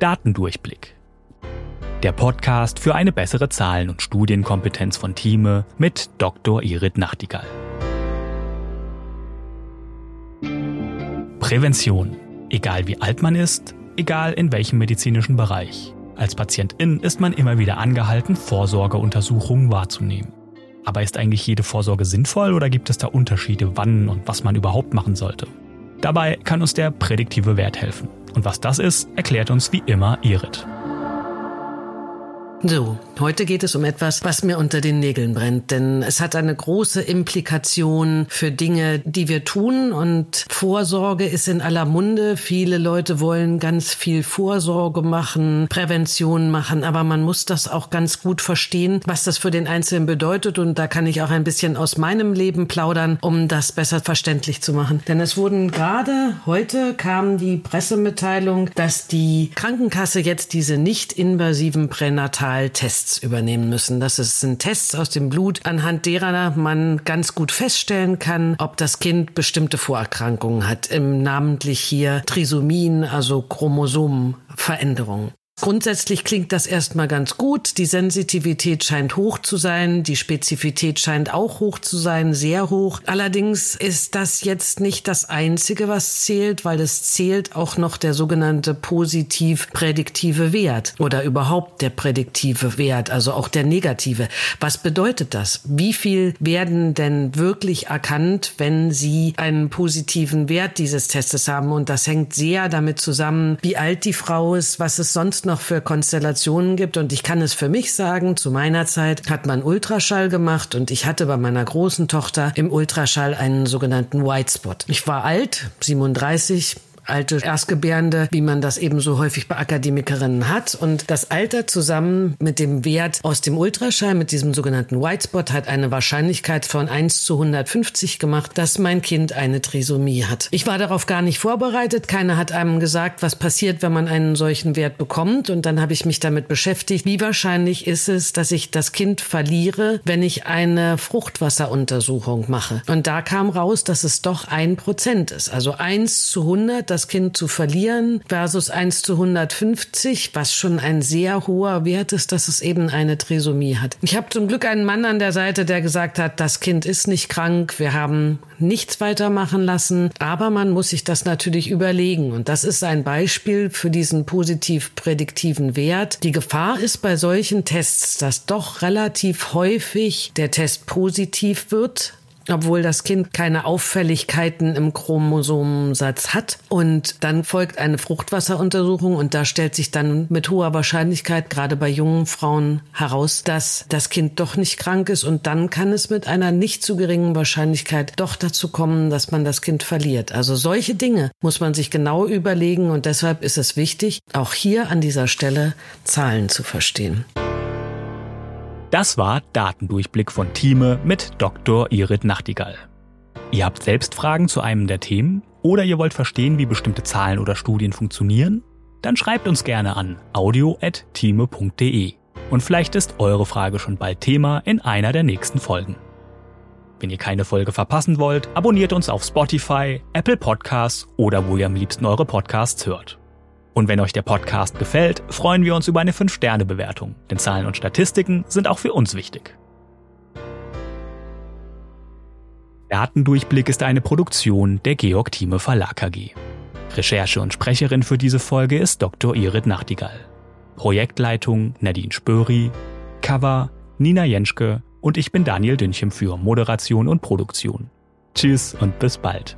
Datendurchblick. Der Podcast für eine bessere Zahlen- und Studienkompetenz von Thieme mit Dr. Irit Nachtigall. Prävention. Egal wie alt man ist, egal in welchem medizinischen Bereich. Als Patientin ist man immer wieder angehalten, Vorsorgeuntersuchungen wahrzunehmen. Aber ist eigentlich jede Vorsorge sinnvoll oder gibt es da Unterschiede, wann und was man überhaupt machen sollte? Dabei kann uns der prädiktive Wert helfen. Und was das ist, erklärt uns wie immer Irit. So, heute geht es um etwas, was mir unter den Nägeln brennt, denn es hat eine große Implikation für Dinge, die wir tun und Vorsorge ist in aller Munde. Viele Leute wollen ganz viel Vorsorge machen, Prävention machen, aber man muss das auch ganz gut verstehen, was das für den Einzelnen bedeutet und da kann ich auch ein bisschen aus meinem Leben plaudern, um das besser verständlich zu machen. Denn es wurden gerade heute kam die Pressemitteilung, dass die Krankenkasse jetzt diese nicht invasiven Pränatal Tests übernehmen müssen. Das sind Tests aus dem Blut, anhand derer man ganz gut feststellen kann, ob das Kind bestimmte Vorerkrankungen hat, im namentlich hier Trisomien, also Chromosomenveränderungen. Grundsätzlich klingt das erstmal ganz gut. Die Sensitivität scheint hoch zu sein. Die Spezifität scheint auch hoch zu sein, sehr hoch. Allerdings ist das jetzt nicht das Einzige, was zählt, weil es zählt auch noch der sogenannte positiv prädiktive Wert oder überhaupt der prädiktive Wert, also auch der negative. Was bedeutet das? Wie viel werden denn wirklich erkannt, wenn Sie einen positiven Wert dieses Testes haben? Und das hängt sehr damit zusammen, wie alt die Frau ist, was es sonst noch für Konstellationen gibt. Und ich kann es für mich sagen, zu meiner Zeit hat man Ultraschall gemacht und ich hatte bei meiner großen Tochter im Ultraschall einen sogenannten White Spot. Ich war alt, 37, alte Erstgebärende, wie man das eben so häufig bei Akademikerinnen hat. Und das Alter zusammen mit dem Wert aus dem Ultraschall, mit diesem sogenannten White Spot, hat eine Wahrscheinlichkeit von 1 zu 150 gemacht, dass mein Kind eine Trisomie hat. Ich war darauf gar nicht vorbereitet. Keiner hat einem gesagt, was passiert, wenn man einen solchen Wert bekommt. Und dann habe ich mich damit beschäftigt, wie wahrscheinlich ist es, dass ich das Kind verliere, wenn ich eine Fruchtwasseruntersuchung mache. Und da kam raus, dass es doch ein Prozent ist. Also 1 zu 100, das Kind zu verlieren versus 1 zu 150, was schon ein sehr hoher Wert ist, dass es eben eine Trisomie hat. Ich habe zum Glück einen Mann an der Seite, der gesagt hat, das Kind ist nicht krank, wir haben nichts weitermachen lassen, aber man muss sich das natürlich überlegen und das ist ein Beispiel für diesen positiv prädiktiven Wert. Die Gefahr ist bei solchen Tests, dass doch relativ häufig der Test positiv wird, obwohl das Kind keine Auffälligkeiten im Chromosomensatz hat. Und dann folgt eine Fruchtwasseruntersuchung und da stellt sich dann mit hoher Wahrscheinlichkeit, gerade bei jungen Frauen, heraus, dass das Kind doch nicht krank ist. Und dann kann es mit einer nicht zu geringen Wahrscheinlichkeit doch dazu kommen, dass man das Kind verliert. Also solche Dinge muss man sich genau überlegen und deshalb ist es wichtig, auch hier an dieser Stelle Zahlen zu verstehen. Das war Datendurchblick von Thieme mit Dr. Irit Nachtigall. Ihr habt selbst Fragen zu einem der Themen oder ihr wollt verstehen, wie bestimmte Zahlen oder Studien funktionieren? Dann schreibt uns gerne an audio.thieme.de und vielleicht ist eure Frage schon bald Thema in einer der nächsten Folgen. Wenn ihr keine Folge verpassen wollt, abonniert uns auf Spotify, Apple Podcasts oder wo ihr am liebsten eure Podcasts hört. Und wenn euch der Podcast gefällt, freuen wir uns über eine 5-Sterne-Bewertung, denn Zahlen und Statistiken sind auch für uns wichtig. Datendurchblick ist eine Produktion der Georg Thieme Verlag AG. Recherche und Sprecherin für diese Folge ist Dr. Irit Nachtigall. Projektleitung Nadine Spöri, Cover Nina Jenschke und ich bin Daniel Dünchem für Moderation und Produktion. Tschüss und bis bald.